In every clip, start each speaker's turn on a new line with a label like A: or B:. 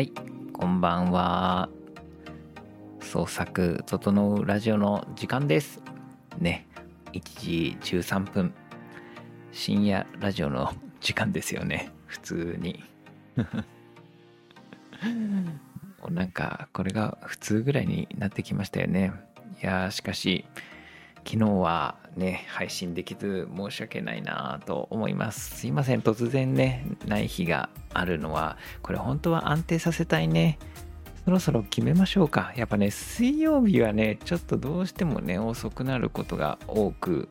A: はい、こんばんは。創作整うラジオの時間です。ね、1時13分。深夜ラジオの時間ですよね。普通に。なんか、これが普通ぐらいになってきましたよね。いやー、しかし、昨日はね、配信できず申し訳ないなと思います。すいません、突然ね、ない日があるのは、これ本当は安定させたいね。そろそろ決めましょうか。やっぱね、水曜日はね、ちょっとどうしてもね、遅くなることが多く、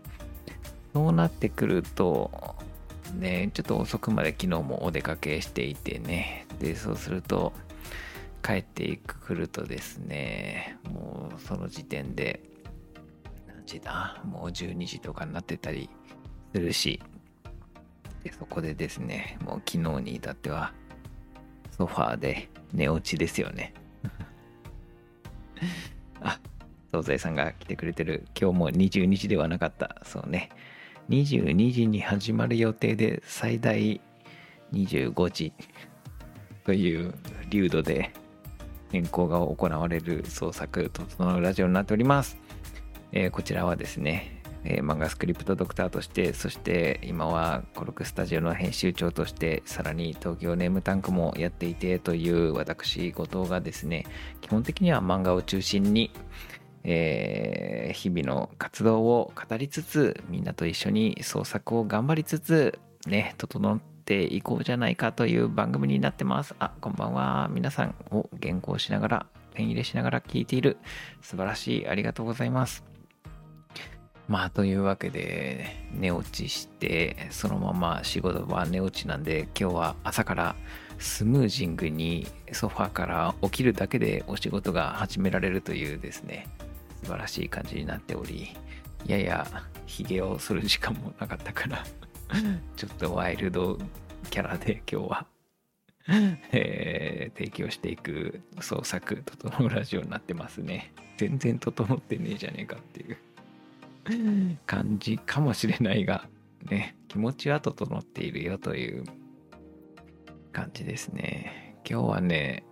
A: そうなってくると、ね、ちょっと遅くまで昨日もお出かけしていてね、で、そうすると、帰ってくるとですね、もうその時点で、時だもう12時とかになってたりするし、でそこでですね、もう昨日に至っては、ソファーで寝落ちですよね。あ、東西さんが来てくれてる。今日も22時ではなかった。そうね。22時に始まる予定で最大25時という流度で変更が行われる創作整うラジオになっております。えーこちらはですね、えー漫画スクリプトドクターとして、そして今はコルクスタジオの編集長として、さらに東京ネームタンクもやっていてという私、後藤がですね、基本的には漫画を中心に、えー日々の活動を語りつつ、みんなと一緒に創作を頑張りつつ、ね、整っていこうじゃないかという番組になってます。あ、こんばんは。皆さんを原稿しながら、ペン入れしながら聞いている。素晴らしい。ありがとうございます。まあというわけで寝落ちしてそのまま仕事は寝落ちなんで今日は朝からスムージングにソファーから起きるだけでお仕事が始められるというですね素晴らしい感じになっておりややヒゲをする時間もなかったから ちょっとワイルドキャラで今日は、えー提供していく創作整うラジオになってますね。全然整ってねえじゃねえかっていう。感じかもしれないが、ね、気持ちは整っているよという感じですね。今日はね、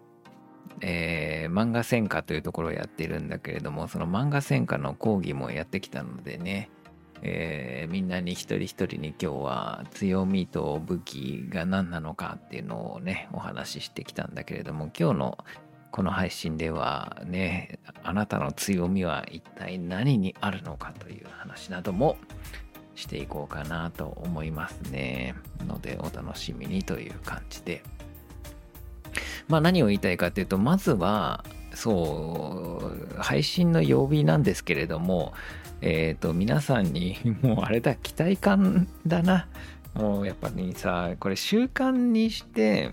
A: えー漫画専科というところをやってるんだけれども、その漫画専科の講義もやってきたのでね、えーみんなに一人一人に今日は強みと武器が何なのかっていうのをね、お話ししてきたんだけれども、今日のこの配信ではね、あなたの強みは一体何にあるのかという話などもしていこうかなと思いますね。のでお楽しみにという感じで。まあ何を言いたいかというと、まずは、そう、配信の曜日なんですけれども、えっ、と、皆さんに、もうあれだ、期待感だな。もうやっぱりさ、これ習慣にして、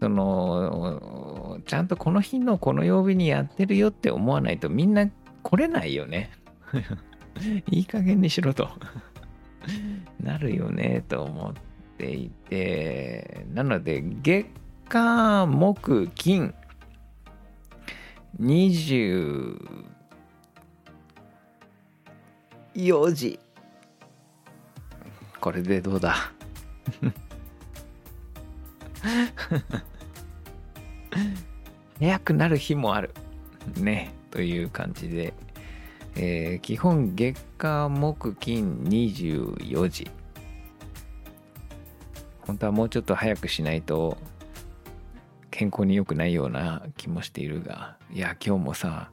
A: そのちゃんとこの日のこの曜日にやってるよって思わないとみんな来れないよね。いい加減にしろと。なるよねと思っていて。なので月火木金。24時。これでどうだ？早くなる日もある。ね。という感じで、えー基本月火木金24時。本当はもうちょっと早くしないと健康に良くないような気もしているが、いや、今日もさ、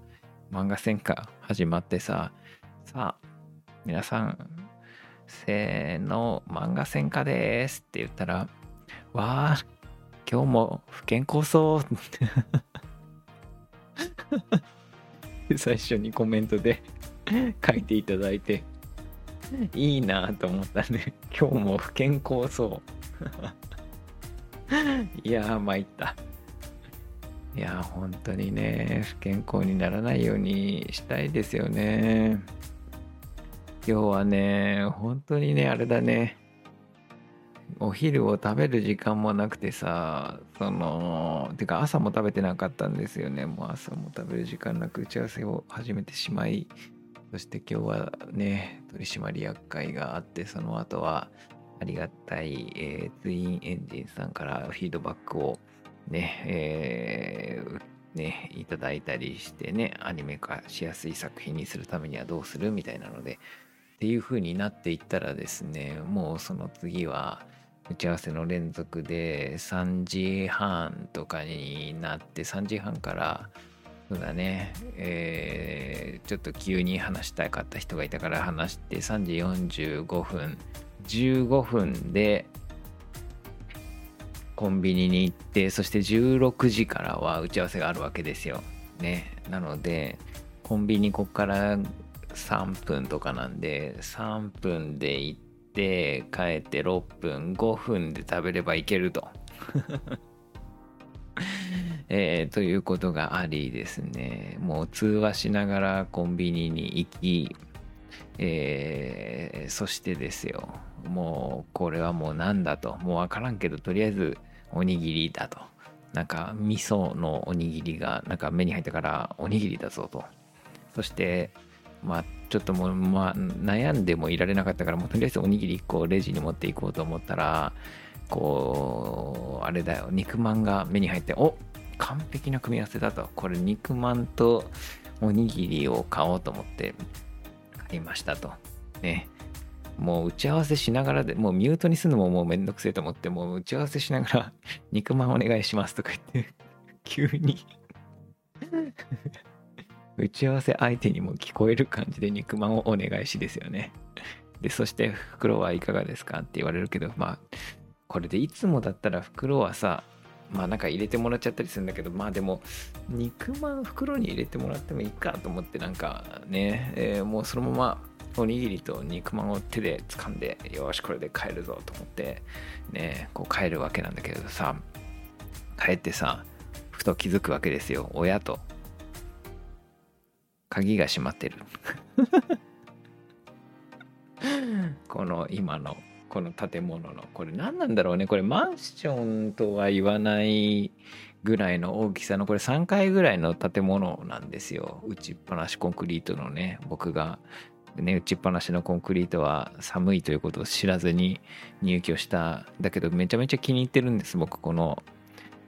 A: 漫画戦火始まってさ、さあ、皆さん、せーの、漫画戦火ですって言ったら、わあ、今日も不健康そう。最初にコメントで 書いていただいて。いいなと思ったんで今日も不健康そう。いやー参った。いやー本当にね不健康にならないようにしたいですよね。今日はね本当にねあれだね。お昼を食べる時間もなくてさそのてか朝も食べてなかったんですよね。もう朝も食べる時間なく打ち合わせを始めてしまいそして今日はね取締役会があってその後はありがたい、えーツインエンジンさんからフィードバックをね、えーね、いただいたりしてね、アニメ化しやすい作品にするためにはどうするみたいなので、っていう風になっていったらですね、もうその次は、打ち合わせの連続で3時半とかになって3時半からそうだね、えー、ちょっと急に話したかった人がいたから話して3時45分15分でコンビニに行ってそして16時からは打ち合わせがあるわけですよ。ね。なのでコンビニこっから3分とかなんで3分で行って帰って6分5分で食べればいけると。えー、ということがありですね。もう通話しながらコンビニに行き、えー、そしてですよ。もうこれはもうなんだと。もう分からんけどとりあえずおにぎりだと。なんか味噌のおにぎりがなんか目に入ったからおにぎりだぞと。そしてまあちょっともう、まあ、悩んでもいられなかったからもうとりあえずおにぎり1個レジに持っていこうと思ったらこうあれだよ肉まんが目に入ってお完璧な組み合わせだと。これ肉まんとおにぎりを買おうと思って買いましたと。ね。もう打ち合わせしながらでもうミュートにするのももうめんどくせえと思ってもう打ち合わせしながら肉まんお願いしますとか言って急に打ち合わせ相手にも聞こえる感じで肉まんをお願いしですよね。でそして袋はいかがですか？って言われるけどまあこれでいつもだったら袋はさまあなんか入れてもらっちゃったりするんだけどまあでも肉まん袋に入れてもらってもいいかと思ってなんかね、えー、もうそのままおにぎりと肉まんを手で掴んでよしこれで帰るぞと思ってねこう帰るわけなんだけどさ帰ってさふと気づくわけですよ。親と。鍵が閉まってる。この今のこの建物の。これ何なんだろうね。これマンションとは言わないぐらいの大きさの。これ3階ぐらいの建物なんですよ。打ちっぱなしコンクリートのね。僕がね打ちっぱなしのコンクリートは寒いということを知らずに入居しただけどめちゃめちゃ気に入ってるんです。僕この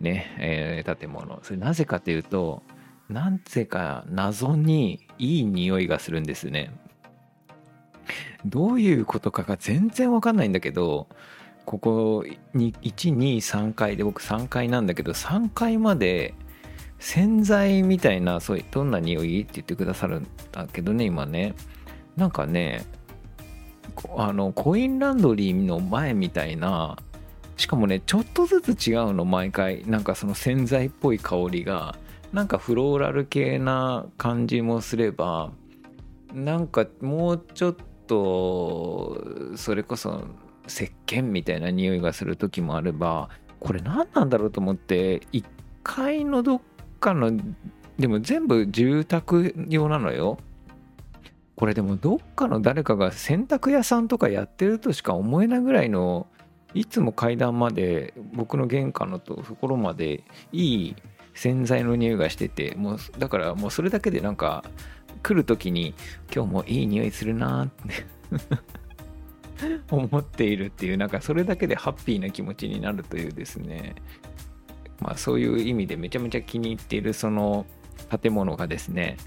A: ね、えー、建物。それなぜかというとなぜか謎にいい匂いがするんですね。どういうことかが全然わかんないんだけどここ123階で僕3階なんだけど3階まで洗剤みたいなそういうどんな匂いって言ってくださるんだけどね今ね。なんかねあのコインランドリーの前みたいなしかもねちょっとずつ違うの毎回。なんかその洗剤っぽい香りが。なんかフローラル系な感じもすればなんかもうちょっとそれこそ石鹸みたいな匂いがする時もあればこれ何なんだろうと思って1階のどっかのでも全部住宅用なのよ。これでもどっかの誰かが洗濯屋さんとかやってるとしか思えないぐらいのいつも階段まで僕の玄関のところまでいい洗剤の匂いがしててもうだからもうそれだけでなんか来る時に今日もいい匂いするなって 思っているっていうなんかそれだけでハッピーな気持ちになるというですね。まあそういう意味でめちゃめちゃ気に入っているその建物がですね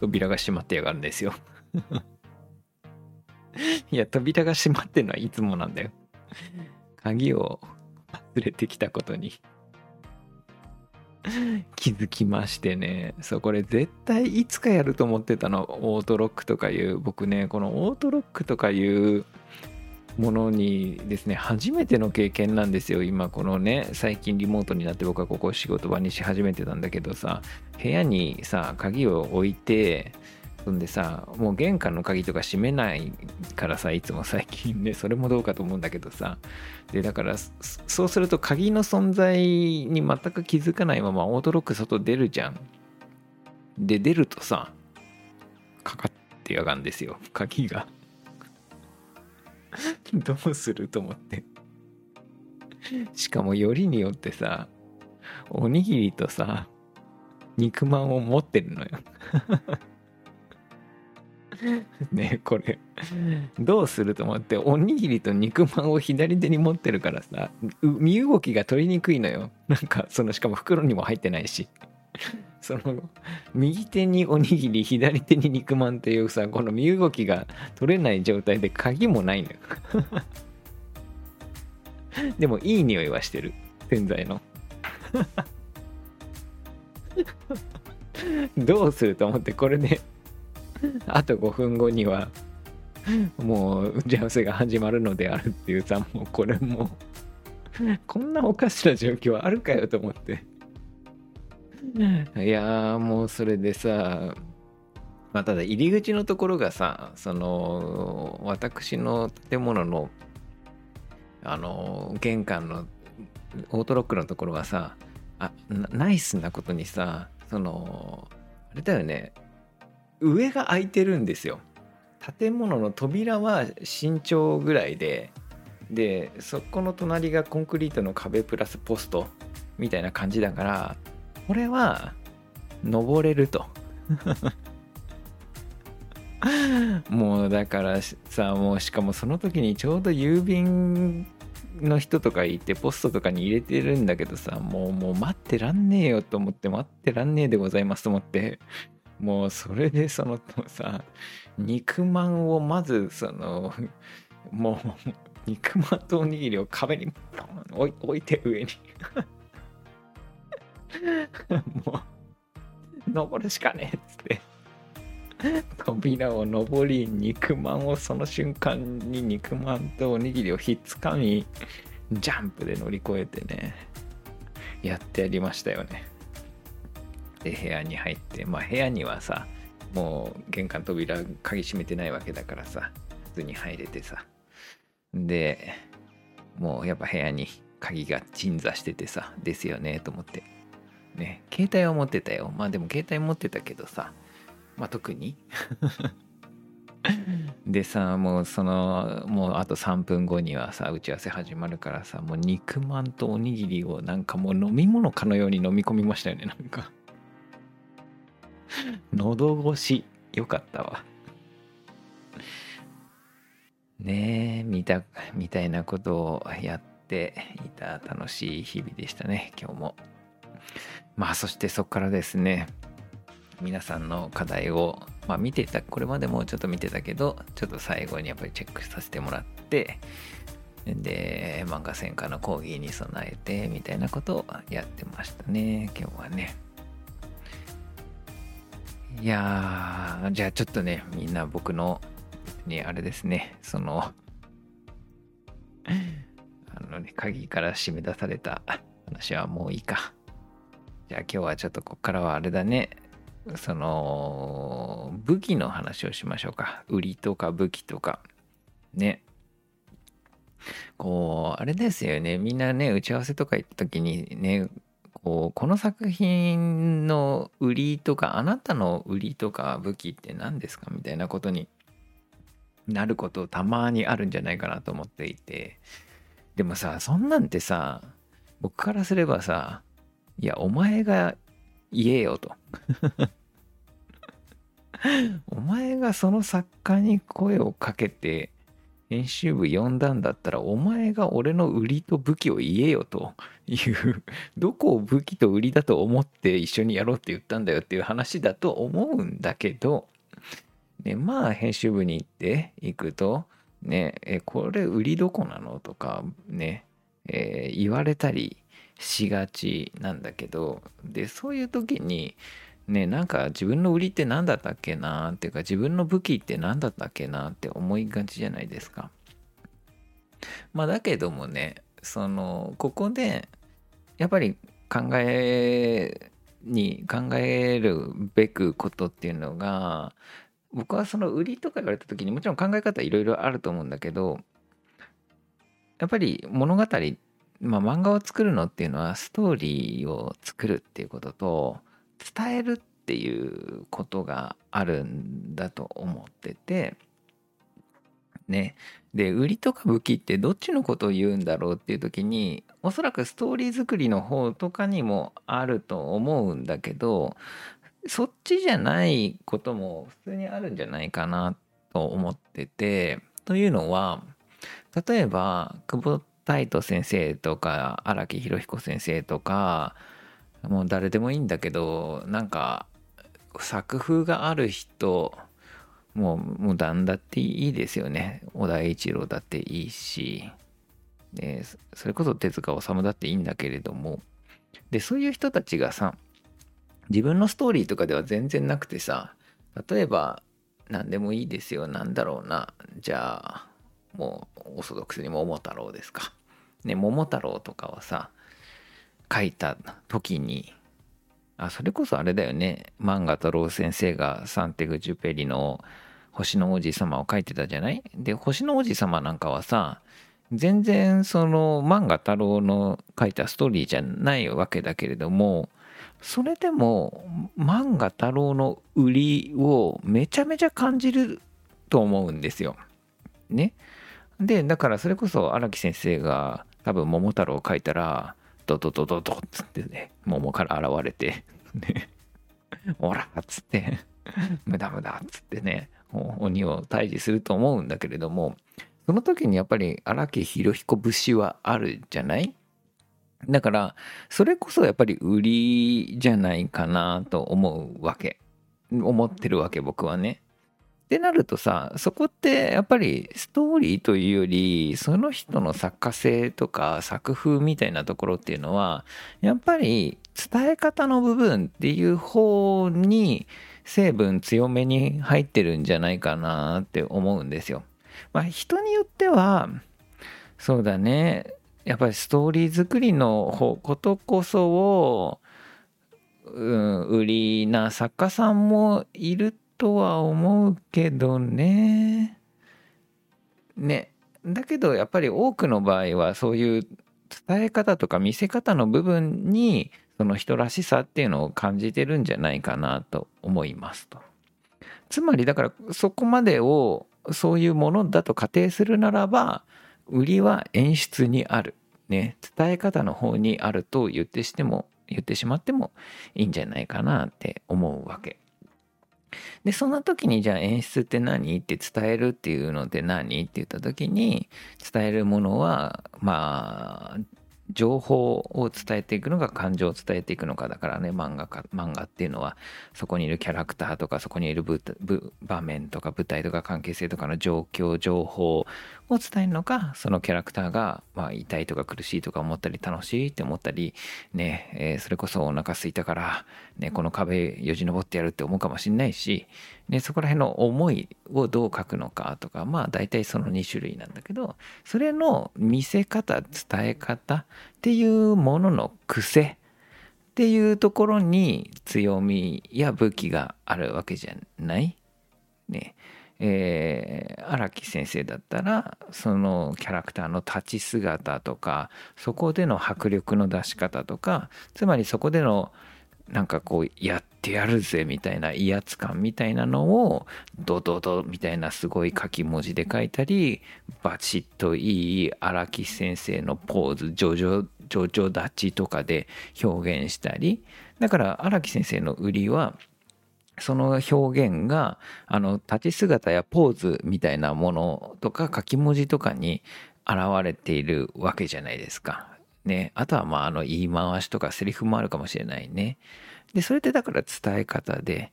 A: 扉が閉まってやがるんですよ。いや扉が閉まってるのはいつもなんだよ。鍵を忘れてきたことに。気づきましてね。そうこれ絶対いつかやると思ってたの。オートロックとかいう僕ね。このオートロックとかいうものにですね初めての経験なんですよ。今このね最近リモートになって僕はここ仕事場にし始めてたんだけどさ部屋にさ鍵を置いてんでさもう玄関の鍵とか閉めないからさいつも最近ねそれもどうかと思うんだけどさ。でだからそうすると鍵の存在に全く気づかないままオートロック外出るじゃん。で出るとさかかってやがんですよ。鍵が。どうすると思って。しかもよりによってさおにぎりとさ肉まんを持ってるのよ。ねこれ。どうすると思っておにぎりと肉まんを左手に持ってるからさ身動きが取りにくいのよ。なんかそのしかも袋にも入ってないし。その右手におにぎり左手に肉まんっていうさこの身動きが取れない状態で鍵もないのよ。でもいい匂いはしてる。洗剤の。どうすると思ってこれで あと5分後にはもう打ち合わせが始まるのであるっていうさもうこれもこんなおかしな状況あるかよと思って。いやもうそれでさまあただ入り口のところがさその私の建物のあの玄関のオートロックのところはさあナイスなことにさそのあれだよね。上が空いてるんですよ。建物の扉は身長ぐらいででそこの隣がコンクリートの壁プラスポストみたいな感じだからこれは登れると。もうだからさもうしかもその時にちょうど郵便の人とかいてポストとかに入れてるんだけどさもうもう待ってらんねえよと思って待ってらんねえでございますと思って。もうそれでそのさ肉まんをまずそのもう肉まんとおにぎりを壁にポン置いて上に。もう登るしかねえっつって。扉を登り肉まんをその瞬間に肉まんとおにぎりをひっつかみジャンプで乗り越えてねやってやりましたよね。で部屋に入ってまあ部屋にはさもう玄関扉鍵閉めてないわけだからさ普通に入れてさ。でもうやっぱ部屋に鍵が鎮座しててさですよねと思って。ね携帯は持ってたよ。まあでも携帯持ってたけどさまあ特に。でさもうそのもうあと3分後にはさ打ち合わせ始まるからさもう肉まんとおにぎりをなんかもう飲み物かのように飲み込みましたよねなんか 喉越しよかったわ。ねえみたみたいなことをやっていた楽しい日々でしたね今日も。まあそしてそこからですね皆さんの課題を、まあ、見てたこれまでもちょっと見てたけどちょっと最後にやっぱりチェックさせてもらってで漫画専科の講義に備えてみたいなことをやってましたね今日はね。いやーじゃあちょっとねみんな僕のにあれですね。そのあのね鍵から締め出された話はもういいか。じゃあ今日はちょっとこっからはあれだね。その武器の話をしましょうか。売りとか武器とか。ね。こうあれですよね。みんなね打ち合わせとか行った時にねこうこの作品の売りとかあなたの売りとか武器って何ですかみたいなことになることたまにあるんじゃないかなと思っていて。でもさそんなんてさ僕からすればさいやお前が言えよと。お前がその作家に声をかけて編集部呼んだんだったらお前が俺の売りと武器を言えよと。いうどこを武器と売りだと思って一緒にやろうって言ったんだよっていう話だと思うんだけど、ね、まあ編集部に行って行くとねえこれ売りどこなのとかね、えー、言われたりしがちなんだけど。でそういう時にねなんか自分の売りって何だったっけなっていうか自分の武器って何だったっけなって思いがちじゃないですか。まあだけどもねそのここでやっぱり考えに考えるべくことっていうのが僕はその売りとか言われた時にもちろん考え方いろいろあると思うんだけどやっぱり物語まあ、漫画を作るのっていうのはストーリーを作るっていうことと伝えるっていうことがあるんだと思っててね。で売りとか武器ってどっちのことを言うんだろうっていう時におそらくストーリー作りの方とかにもあると思うんだけどそっちじゃないことも普通にあるんじゃないかなと思っててというのは例えば久保太斗先生とか荒木博彦先生とかもう誰でもいいんだけどなんか作風がある人もうもう何だっていいですよね。小田栄一郎だっていいし。でそれこそ手塚治虫だっていいんだけれども。でそういう人たちがさ自分のストーリーとかでは全然なくてさ例えば何でもいいですよなんだろうな。じゃあもうオーソドックスに桃太郎ですか。ね桃太郎とかはさ書いた時にあそれこそあれだよね漫画太郎先生がサンテグ・ジュペリの星の王子様を書いてたじゃない？で星の王子様なんかはさ全然その漫画太郎の書いたストーリーじゃないわけだけれどもそれでも漫画太郎の売りをめちゃめちゃ感じると思うんですよ。ね。でだからそれこそ荒木先生が多分桃太郎を書いたらドドドドドっつってね桃から現れてねオラっつって無駄無駄っつってね鬼を退治すると思うんだけれどもその時にやっぱり荒木博彦節はあるじゃないだからそれこそやっぱり売りじゃないかなと思うわけ思ってるわけ僕はね。ってなるとさそこってやっぱりストーリーというよりその人の作家性とか作風みたいなところっていうのはやっぱり伝え方の部分っていう方に成分強めに入ってるんじゃないかなって思うんですよ。まあ人によってはそうだねやっぱりストーリー作りのことこそを、うん、売りな作家さんもいるとは思うけどね。ね。だけどやっぱり多くの場合はそういう伝え方とか見せ方の部分にその人らしさっていうのを感じてるんじゃないかなと思いますと。つまりだからそこまでをそういうものだと仮定するならば売りは演出にある。ね、伝え方の方にあると言ってしても言ってしまってもいいんじゃないかなって思うわけ。でそんな時にじゃあ演出って何？って伝えるっていうのって何？って言った時に伝えるものはまあ情報を伝えていくのか感情を伝えていくのかだからね。漫画か漫画っていうのはそこにいるキャラクターとかそこにいる場面とか舞台とか関係性とかの状況情報を伝えるのかそのキャラクターが、まあ、痛いとか苦しいとか思ったり楽しいって思ったりね、えー、それこそお腹すいたから、ね、この壁よじ登ってやるって思うかもしんないし、ね、そこら辺の思いをどう書くのかとかまあ大体その2種類なんだけどそれの見せ方伝え方っていうものの癖っていうところに強みや武器があるわけじゃない？ねえ荒、木先生だったらそのキャラクターの立ち姿とかそこでの迫力の出し方とかつまりそこでのなんかこうやってやるぜみたいな威圧感みたいなのをドドドみたいなすごい書き文字で書いたりバチッといい荒木先生のポーズジョジョジョジョ立ちとかで表現したりだから荒木先生の売りはその表現があの立ち姿やポーズみたいなものとか書き文字とかに現れているわけじゃないですか。ね、あとはまああの言い回しとかセリフもあるかもしれないね。でそれってだから伝え方で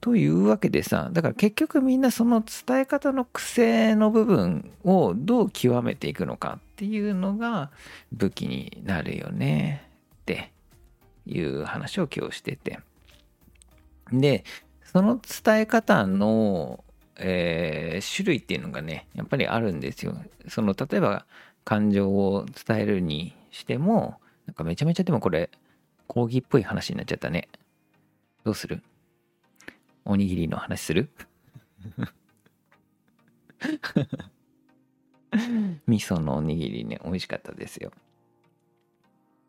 A: というわけでさだから結局みんなその伝え方の癖の部分をどう極めていくのかっていうのが武器になるよねっていう話を今日してて。で、その伝え方の、えー、種類っていうのがね、やっぱりあるんですよ。その、例えば感情を伝えるにしても、なんかめちゃめちゃでもこれ、講義っぽい話になっちゃったね。どうする？おにぎりの話する？味噌のおにぎりね、美味しかったですよ。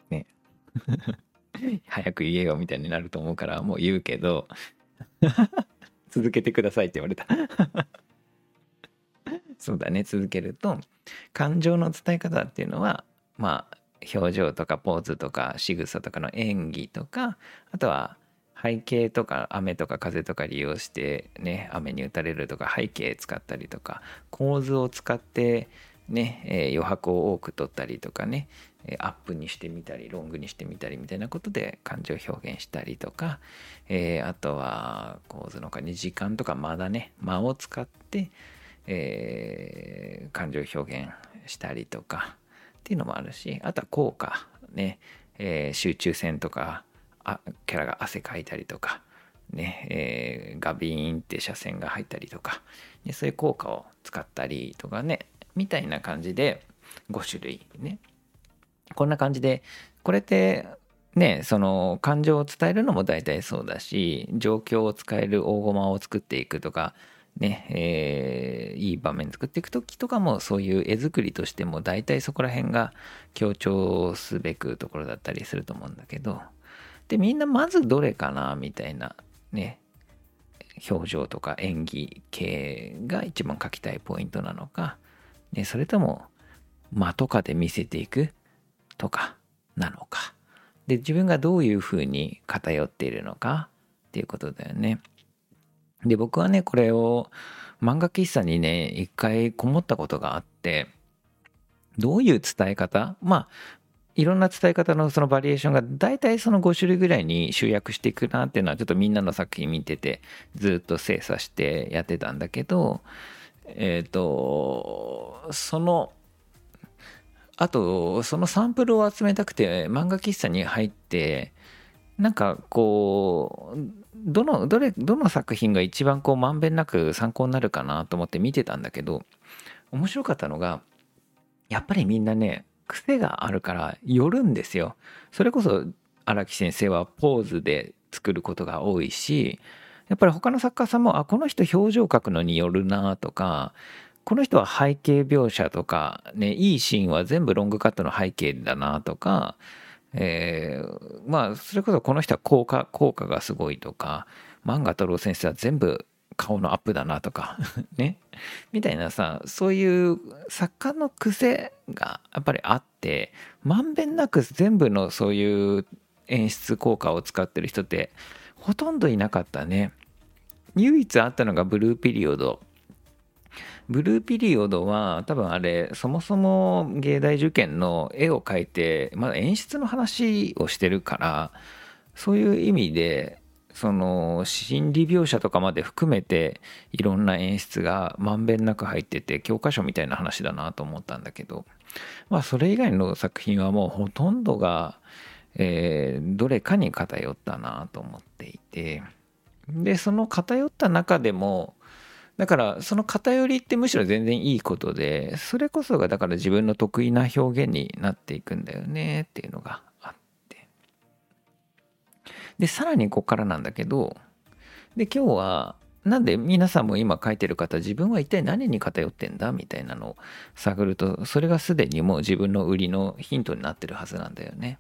A: ね。早く言えよみたいになると思うからもう言うけど 続けてくださいって言われた。そうだね続けると感情の伝え方っていうのはまあ表情とかポーズとか仕草とかの演技とかあとは背景とか雨とか風とか利用してね雨に打たれるとか背景使ったりとか構図を使ってね、えー、余白を多く取ったりとかねアップにしてみたりロングにしてみたりみたいなことで感情表現したりとか、えー、あとは構図の他に時間とか間だね。間を使って、えー、感情表現したりとかっていうのもあるしあとは効果ね、えー、集中線とかあキャラが汗かいたりとかね、えー、ガビーンって斜線が入ったりとか、ね、そういう効果を使ったりとかね。みたいな感じで5種類ね。こんな感じでこれってねその感情を伝えるのも大体そうだし状況を使える大駒を作っていくとかねえー、いい場面作っていく時とかもそういう絵作りとしても大体そこら辺が強調すべくところだったりすると思うんだけどでみんなまずどれかなみたいなね表情とか演技系が一番書きたいポイントなのか、ね、それとも間とかで見せていくとかなのかで自分がどういうふうに偏っているのかっていうことだよね。で僕はねこれを漫画喫茶にね一回こもったことがあってどういう伝え方？まあいろんな伝え方のそのバリエーションが大体その5種類ぐらいに集約していくなっていうのはちょっとみんなの作品見ててずっと精査してやってたんだけどえっ、ー、とそのあとそのサンプルを集めたくて漫画喫茶に入ってなんかこうどのどれどの作品が一番こうまんべんなく参考になるかなと思って見てたんだけど面白かったのがやっぱりみんなね癖があるから寄るんですよ。それこそ荒木先生はポーズで作ることが多いしやっぱり他の作家さんもあこの人表情描くのによるなとかこの人は背景描写とか、ね、いいシーンは全部ロングカットの背景だなとか、えー、まあそれこそこの人は効果効果がすごいとか漫画太郎先生は全部顔のアップだなとか ね。みたいなさそういう作家の癖がやっぱりあってまんべんなく全部のそういう演出効果を使ってる人ってほとんどいなかったね。唯一あったのがブルーピリオド。ブルーピリオドは多分あれそもそも芸大受験の絵を描いてまだ演出の話をしてるからそういう意味でその心理描写とかまで含めていろんな演出がまんべんなく入ってて教科書みたいな話だなと思ったんだけどまあそれ以外の作品はもうほとんどが、えー、どれかに偏ったなと思っていてでその偏った中でもだからその偏りってむしろ全然いいことでそれこそがだから自分の得意な表現になっていくんだよねっていうのがあってでさらにここからなんだけどで今日はなんで皆さんも今書いてる方自分は一体何に偏ってんだみたいなのを探るとそれがすでにもう自分の売りのヒントになってるはずなんだよね。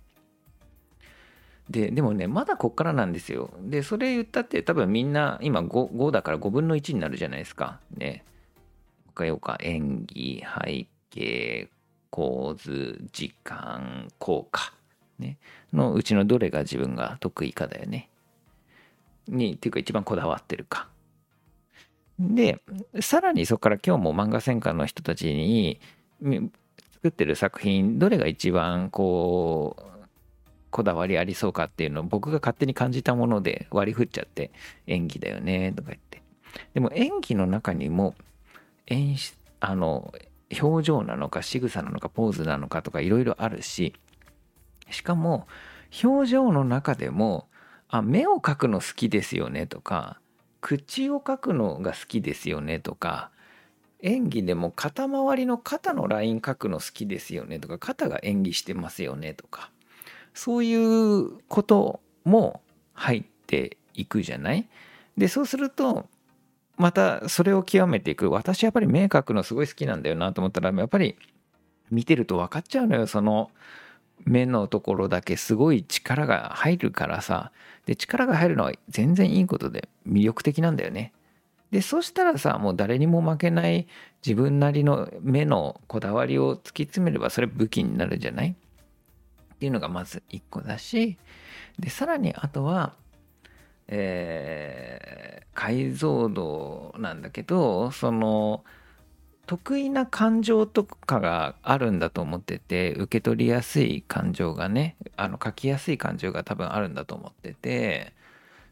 A: ででもねまだこっからなんですよ。でそれ言ったって多分みんな今 5, 5だから5分の1になるじゃないですか。ね。他よか。演技背景構図時間効果。ね。のうちのどれが自分が得意かだよね。にっていうか一番こだわってるか。でさらにそこから今日も漫画戦艦の人たちに作ってる作品どれが一番こうこだわりありそうかっていうのを僕が勝手に感じたもので割り振っちゃって演技だよねとか言って。でも演技の中にも演出あの表情なのか仕草なのかポーズなのかとかいろいろあるししかも表情の中でもあ目を描くの好きですよねとか口を描くのが好きですよねとか演技でも肩周りの肩のライン描くの好きですよねとか肩が演技してますよねとか。そういうことも入っていくじゃない？でそうするとまたそれを極めていく。私やっぱり目描くのすごい好きなんだよなと思ったらやっぱり見てると分かっちゃうのよ。その目のところだけすごい力が入るからさ。で力が入るのは全然いいことで魅力的なんだよね。でそしたらさもう誰にも負けない自分なりの目のこだわりを突き詰めればそれ武器になるじゃない？っていうのがまず1個だしでさらにあとはえー解像度なんだけどその得意な感情とかがあるんだと思ってて受け取りやすい感情がねあの書きやすい感情が多分あるんだと思ってて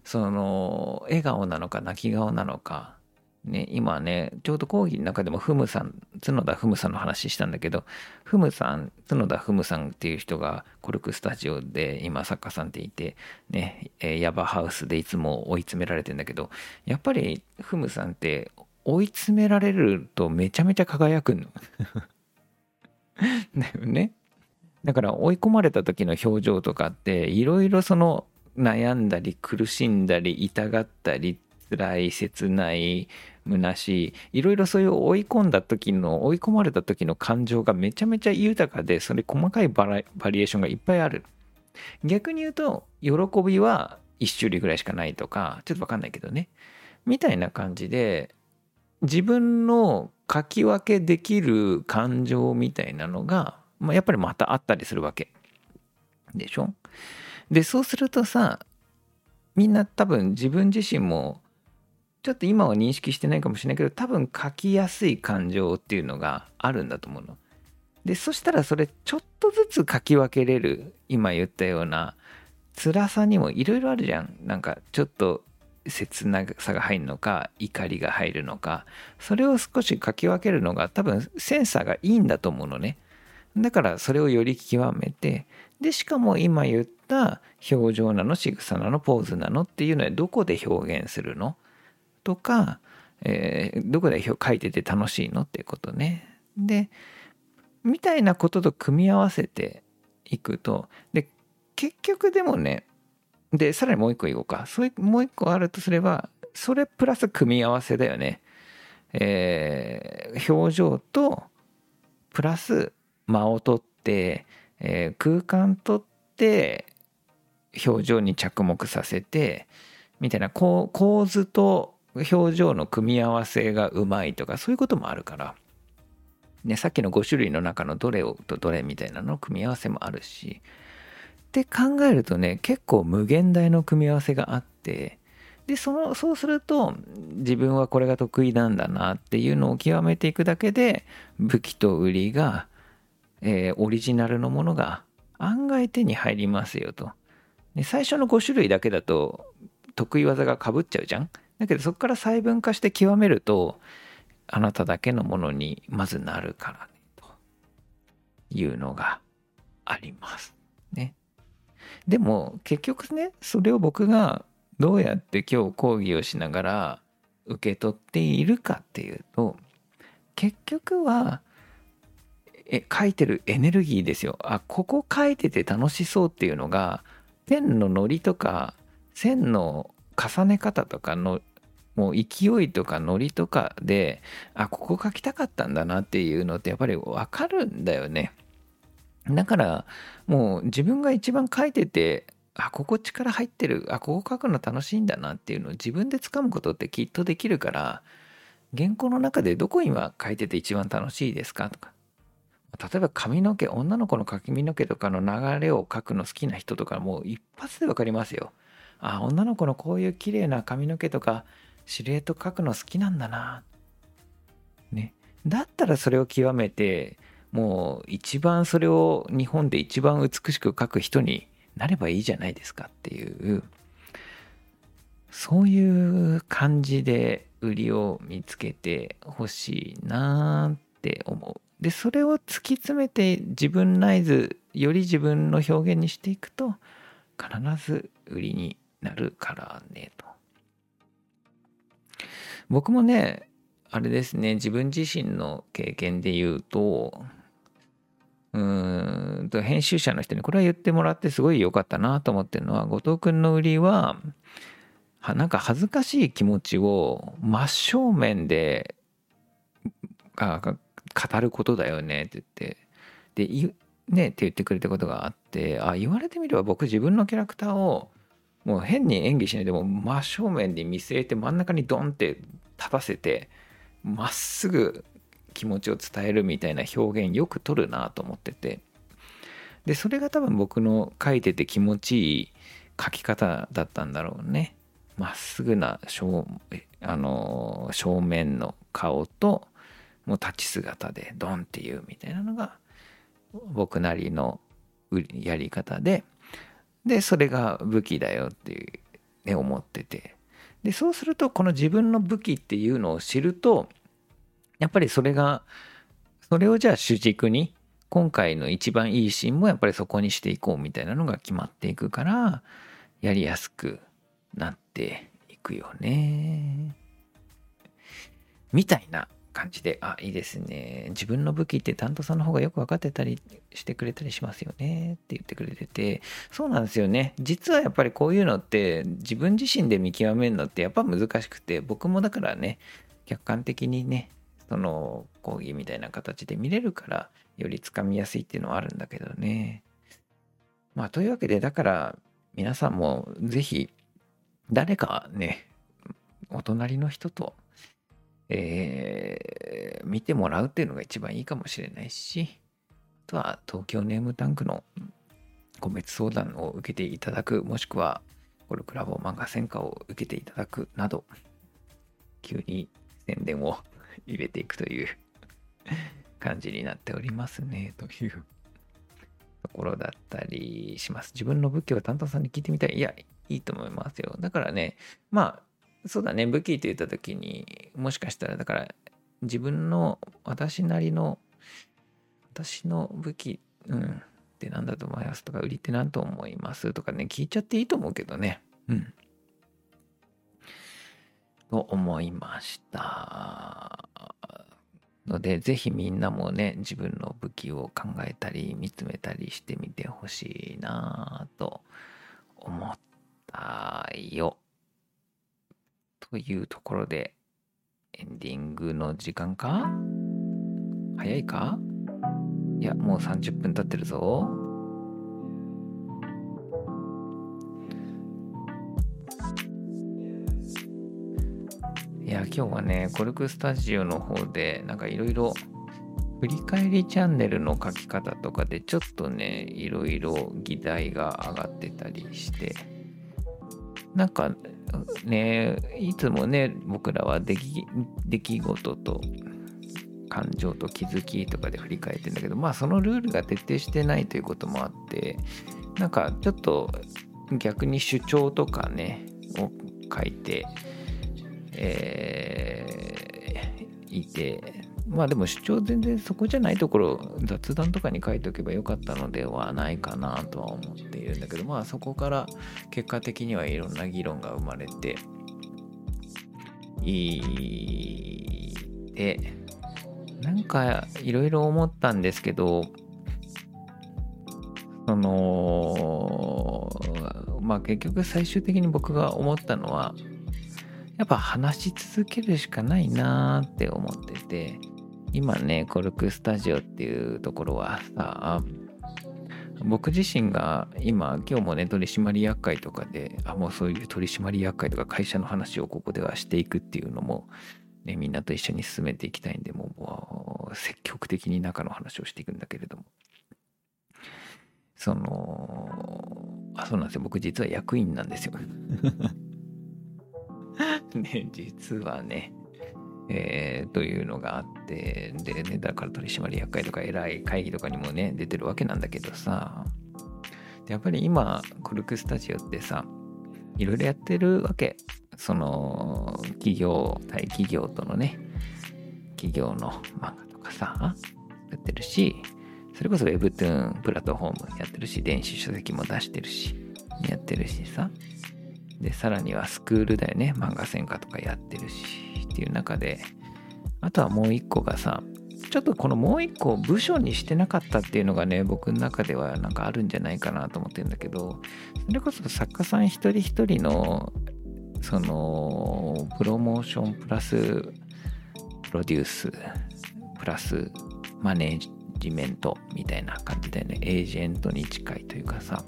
A: その笑顔なのか泣き顔なのかね、今ね、ちょうど講義の中でもフムさん、角田フムさんの話したんだけど、フムさん、角田フムさんっていう人がコルクスタジオで今作家さんっていて、ね、えヤバハウスでいつも追い詰められてんだけど、やっぱりフムさんって追い詰められるとめちゃめちゃ輝くの。だよね。だから追い込まれた時の表情とかっていろいろその悩んだり苦しんだり痛がったり辛い切ない虚しい。いろいろそういう追い込んだ時の追い込まれた時の感情がめちゃめちゃ豊かでそれ細かいバリエーションがいっぱいある。逆に言うと喜びは1種類ぐらいしかないとかちょっと分かんないけどね。みたいな感じで自分の書き分けできる感情みたいなのが、まあ、やっぱりまたあったりするわけ。でしょ？でそうするとさみんな多分自分自身もちょっと今は認識してないかもしれないけど多分書きやすい感情っていうのがあるんだと思うの。でそしたらそれちょっとずつ書き分けれる今言ったような辛さにもいろいろあるじゃん。なんかちょっと切なさが入るのか怒りが入るのかそれを少し書き分けるのが多分センサーがいいんだと思うのね。だからそれをより極めてでしかも今言った表情なの仕草なのポーズなのっていうのはどこで表現するの？とか、えー、どこで書いてて楽しいのっていうことね。でみたいなことと組み合わせていくとで結局でもねでさらにもう一個言おうかそういうもう一個あるとすればそれプラス組み合わせだよね。えー、表情とプラス間を取って、えー、空間取って表情に着目させてみたいな構図と表情の組み合わせがうまいとかそういうこともあるから、ね、さっきの5種類の中のどれをとどれみたいなの組み合わせもあるし。って考えるとね結構無限大の組み合わせがあって。でそのそうすると自分はこれが得意なんだなっていうのを極めていくだけで武器と売りが、えー、オリジナルのものが案外手に入りますよと。最初の5種類だけだと得意技がかぶっちゃうじゃん。だけどそこから細分化して極めるとあなただけのものにまずなるからねというのがありますね。でも結局ねそれを僕がどうやって今日講義をしながら受け取っているかっていうと結局はえ書いてるエネルギーですよ。あここ書いてて楽しそうっていうのがペンのノリとか線の重ね方とかのもう勢いとかノリとかであここ書きたかったんだなっていうのってやっぱり分かるんだよね。だからもう自分が一番書いててあここ力入ってるあここ書くの楽しいんだなっていうのを自分で掴むことってきっとできるから原稿の中でどこ今書いてて一番楽しいですかとか。例えば髪の毛女の子の髪の毛とかの流れを書くの好きな人とかもう一発で分かりますよ。あ女の子のこういう綺麗な髪の毛とかシルエット描くの好きなんだな。ね。だったらそれを極めて、もう一番それを日本で一番美しく描く人になればいいじゃないですかっていう、そういう感じで売りを見つけてほしいなって思う。で、それを突き詰めて自分内図、より自分の表現にしていくと、必ず売りになるからねと。僕もねあれですね自分自身の経験で言うとうーんと編集者の人にこれは言ってもらってすごい良かったなと思ってるのは後藤君の売りはなんか恥ずかしい気持ちを真正面で語ることだよねって言って。でねって言ってくれたことがあってあ言われてみれば僕自分のキャラクターをもう変に演技しないでも真正面に見据えて真ん中にドンって立たせてまっすぐ気持ちを伝えるみたいな表現よく取るなと思ってて。でそれが多分僕の書いてて気持ちいい書き方だったんだろうね。まっすぐな正,、あの正面の顔ともう立ち姿でドンっていうみたいなのが僕なりのやり方ででそれが武器だよっていう、ね、思っててでそうするとこの自分の武器っていうのを知るとやっぱりそれがそれをじゃあ主軸に今回の一番いいシーンもやっぱりそこにしていこうみたいなのが決まっていくからやりやすくなっていくよね。みたいな感じで、あ、いいですね。自分の武器って担当さんの方がよく分かってたりしてくれたりしますよねって言ってくれてて、そうなんですよね。実はやっぱりこういうのって自分自身で見極めるのってやっぱ難しくて、僕もだからね、客観的にね、その講義みたいな形で見れるから、よりつかみやすいっていうのはあるんだけどね。まあ、というわけで、だから皆さんもぜひ誰かね、お隣の人とえー、見てもらうっていうのが一番いいかもしれないし、あとは東京ネームタンクの個別相談を受けていただく、もしくはコルクラボ漫画戦火を受けていただくなど、急に宣伝を 入れていくという 感じになっておりますね、という ところだったりします。自分の武器を担当さんに聞いてみたい。いや、いいと思いますよ。だからね、まあ、そうだね、武器って言った時に、もしかしたら、だから、自分の、私なりの、私の武器、うん、って何だと思います？とか、売りって何と思います？とかね、聞いちゃっていいと思うけどね。うん。と思いました。ので、ぜひみんなもね、自分の武器を考えたり、見つめたりしてみてほしいなと思ったよ。というところで、エンディングの時間か？早いか？いや、もう30分経ってるぞ。いや、今日はね、コルクスタジオの方で、なんかいろいろ、振り返りチャンネルの書き方とかで、ちょっとね、いろいろ議題が上がってたりして、なんかねいつもね僕らは出来出来事と感情と気づきとかで振り返ってんだけどまあそのルールが徹底してないということもあってなんかちょっと逆に主張とかねを書いて、えー、いてまあでも主張全然そこじゃないところ雑談とかに書いておけばよかったのではないかなとは思っているんだけどまあそこから結果的にはいろんな議論が生まれていてなんかいろいろ思ったんですけどそのまあ結局最終的に僕が思ったのはやっぱ話し続けるしかないなーって思ってて今ね、コルクスタジオっていうところはさ、僕自身が今、今日もね、取締役会とかで、あ、もうそういう取締役会とか会社の話をここではしていくっていうのも、ね、みんなと一緒に進めていきたいんで、もう積極的に中の話をしていくんだけれども。その、あ、そうなんですよ。僕実は役員なんですよ。ね、実はね、えー、というのがあって、でね、だから取締役会とか偉い会議とかにもね、出てるわけなんだけどさ、やっぱり今、コルクスタジオってさ、いろいろやってるわけ。その、企業、対企業とのね、企業の漫画とかさ、やってるし、それこそ Webtoon プラットフォームやってるし、電子書籍も出してるし、やってるしさ。で、さらにはスクールだよね。漫画専科とかやってるし。っていう中で、あとはもう一個がさ、ちょっとこのもう一個部署にしてなかったっていうのがね、僕の中ではなんかあるんじゃないかなと思ってるんだけど、それこそ作家さん一人一人の、その、プロモーションプラス、プロデュース、プラス、マネジメントみたいな感じでね、エージェントに近いというかさ、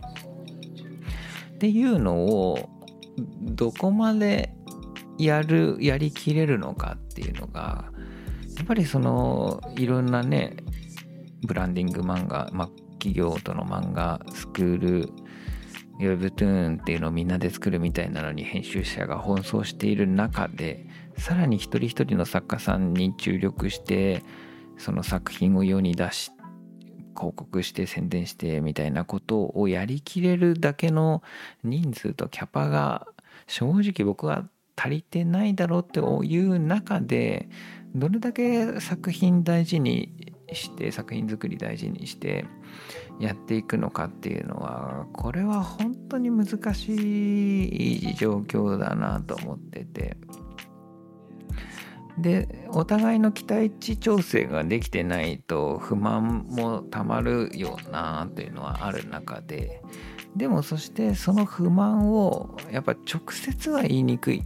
A: っていうのを、どこまでやるやりきれるのかっていうのがやっぱりそのいろんなねブランディング漫画、まあ、企業との漫画スクールウェブトゥーンっていうのをみんなで作るみたいなのに編集者が奔走している中でさらに一人一人の作家さんに注力してその作品を世に出し広告して宣伝してみたいなことをやりきれるだけの人数とキャパが正直僕は足りてないだろうっていう中でどれだけ作品大事にして作品作り大事にしてやっていくのかっていうのはこれは本当に難しい状況だなと思ってて。でお互いの期待値調整ができてないと不満もたまるよなっていうのはある中で。でもそしてその不満をやっぱ直接は言いにくい。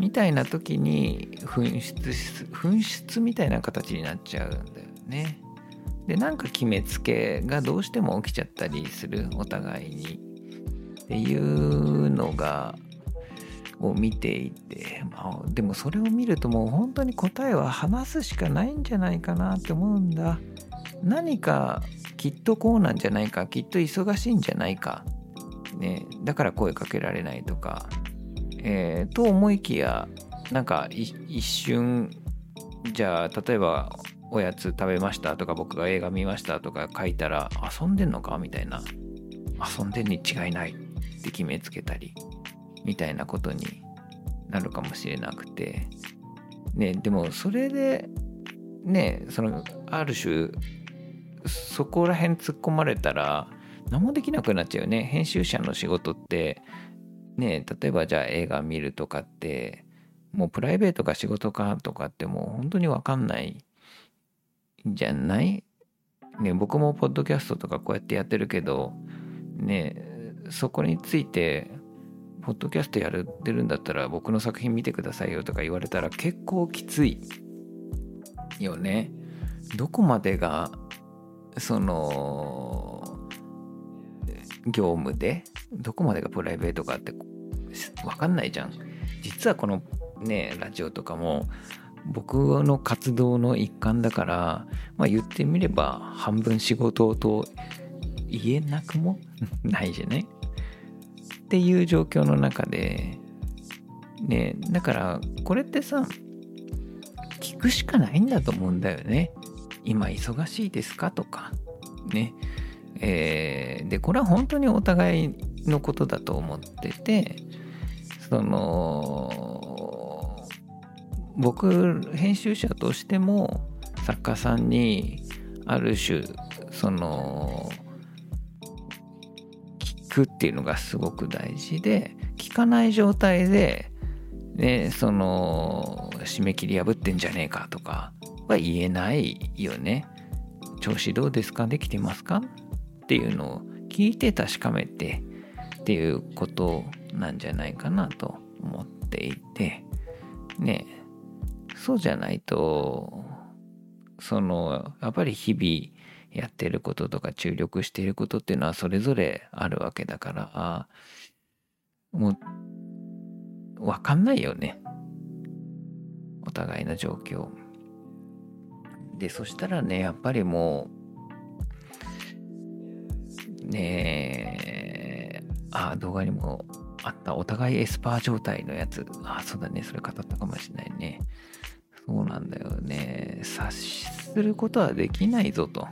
A: みたいな時に紛失紛失みたいな形になっちゃうんだよね。でなんか決めつけがどうしても起きちゃったりするお互いにっていうのがを見ていて、まあ、でもそれを見るともう本当に答えは話すしかないんじゃないかなって思うんだ。何かきっとこうなんじゃないかきっと忙しいんじゃないか、ね、だから声かけられないとか。えー、と思いきやなんか一瞬じゃあ例えばおやつ食べましたとか僕が映画見ましたとか書いたら遊んでんのかみたいな遊んでんに違いないって決めつけたりみたいなことになるかもしれなくて。ねでもそれでねそのある種そこら辺突っ込まれたら何もできなくなっちゃうよね。編集者の仕事ってね例えばじゃあ映画見るとかってもうプライベートか仕事かとかってもう本当に分かんないんじゃない？ね僕もポッドキャストとかこうやってやってるけどねそこについてポッドキャストやってるんだったら僕の作品見てくださいよとか言われたら結構きついよね。どこまでがその業務でどこまでがプライベートかって分かんないじゃん。実はこのねラジオとかも僕の活動の一環だからまあ言ってみれば半分仕事と言えなくも ないじゃない？っていう状況の中でねだからこれってさ聞くしかないんだと思うんだよね。今忙しいですかとかねえー、でこれは本当にお互いのことだと思っててその僕編集者としても作家さんにある種その聞くっていうのがすごく大事で聞かない状態で、ね、その締め切り破ってんじゃねえかとかは言えないよね。調子どうですか？できてますか？っていうのを聞いて確かめてっていうことなんじゃないかなと思っていて。ねそうじゃないとそのやっぱり日々やってることとか注力していることっていうのはそれぞれあるわけだからあもう分かんないよね。お互いの状況。でそしたらねやっぱりもうねえあ、動画にもあったお互いエスパー状態のやつ。あ、そうだね。それ語ったかもしれないね。そうなんだよね。察することはできないぞと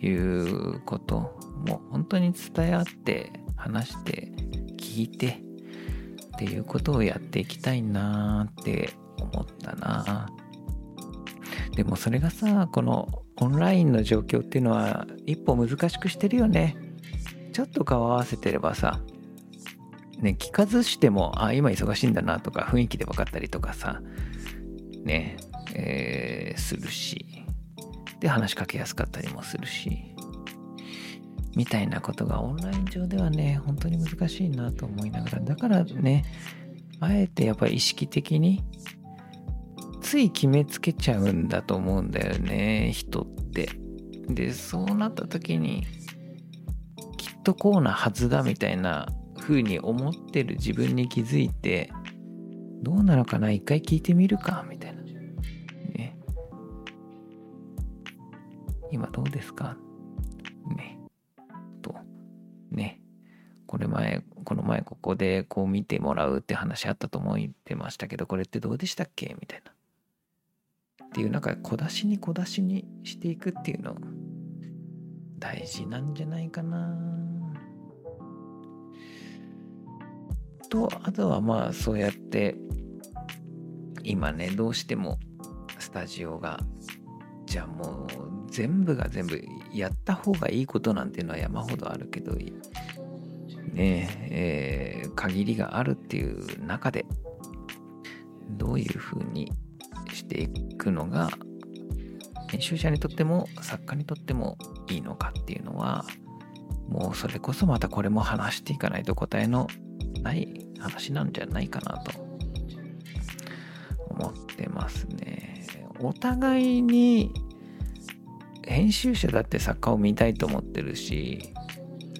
A: いうこと。もう本当に伝え合って話して聞いてっていうことをやっていきたいなって思ったな。でもそれがさ、このオンラインの状況っていうのは一歩難しくしてるよね。ちょっと顔合わせてればさ、ね、聞かずしても、あ、今忙しいんだなとか雰囲気で分かったりとかさ、ね、えー、するし、で、話しかけやすかったりもするし、みたいなことがオンライン上ではね、本当に難しいなと思いながら、だからね、あえてやっぱり意識的につい決めつけちゃうんだと思うんだよね人って。でそうなった時にきっとこうなはずだみたいな風に思ってる自分に気づいてどうなのかな一回聞いてみるかみたいな。ね。今どうですか？ね。と。ね。これ前、この前ここでこう見てもらうって話あったと思ってましたけど、これってどうでしたっけ？みたいな。っていう、なんか小出しに小出しにしていくっていうの大事なんじゃないかな。と、あとはまあそうやって今ね、どうしてもスタジオがじゃあもう全部が全部やった方がいいことなんていうのは山ほどあるけどねえー、限りがあるっていう中でどういうふうにしていくのが編集者にとっても作家にとってもいいのかっていうのはもうそれこそまたこれも話していかないと答えのない話なんじゃないかなと思ってますね。お互いに編集者だって作家を見たいと思ってるし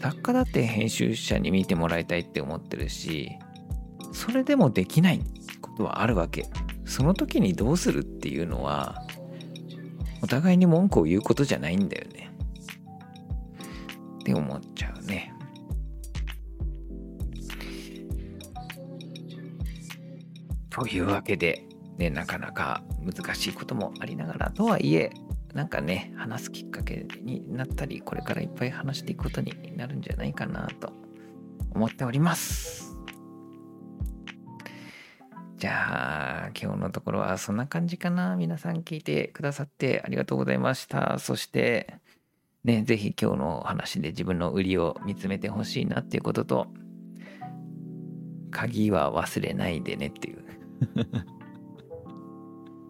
A: 作家だって編集者に見てもらいたいって思ってるしそれでもできないことはあるわけ。その時にどうするっていうのはお互いに文句を言うことじゃないんだよね。って思っちゃう。というわけで、ね、なかなか難しいこともありながらとはいえなんかね、話すきっかけになったり、これからいっぱい話していくことになるんじゃないかなと思っております。じゃあ、今日のところはそんな感じかな。皆さん聞いてくださってありがとうございました。そして、ね、ぜひ今日の話で自分の売りを見つめてほしいなっていうことと、鍵は忘れないでねっていう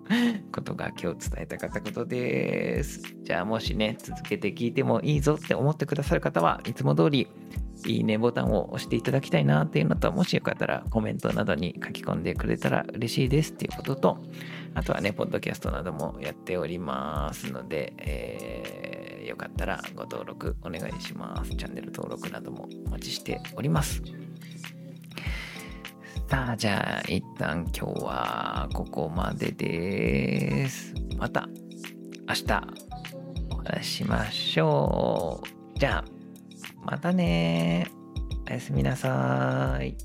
A: ことが今日伝えたかったことです。じゃあもしね、続けて聞いてもいいぞって思ってくださる方はいつも通りいいねボタンを押していただきたいなっていうのと、もしよかったらコメントなどに書き込んでくれたら嬉しいですっていうことと、あとはね、ポッドキャストなどもやっておりますので、えー、よかったらご登録お願いします。チャンネル登録などもお待ちしております。さあ、じゃあ、一旦今日はここまでです。また明日お話ししましょう。じゃあ、またねおやすみなさい。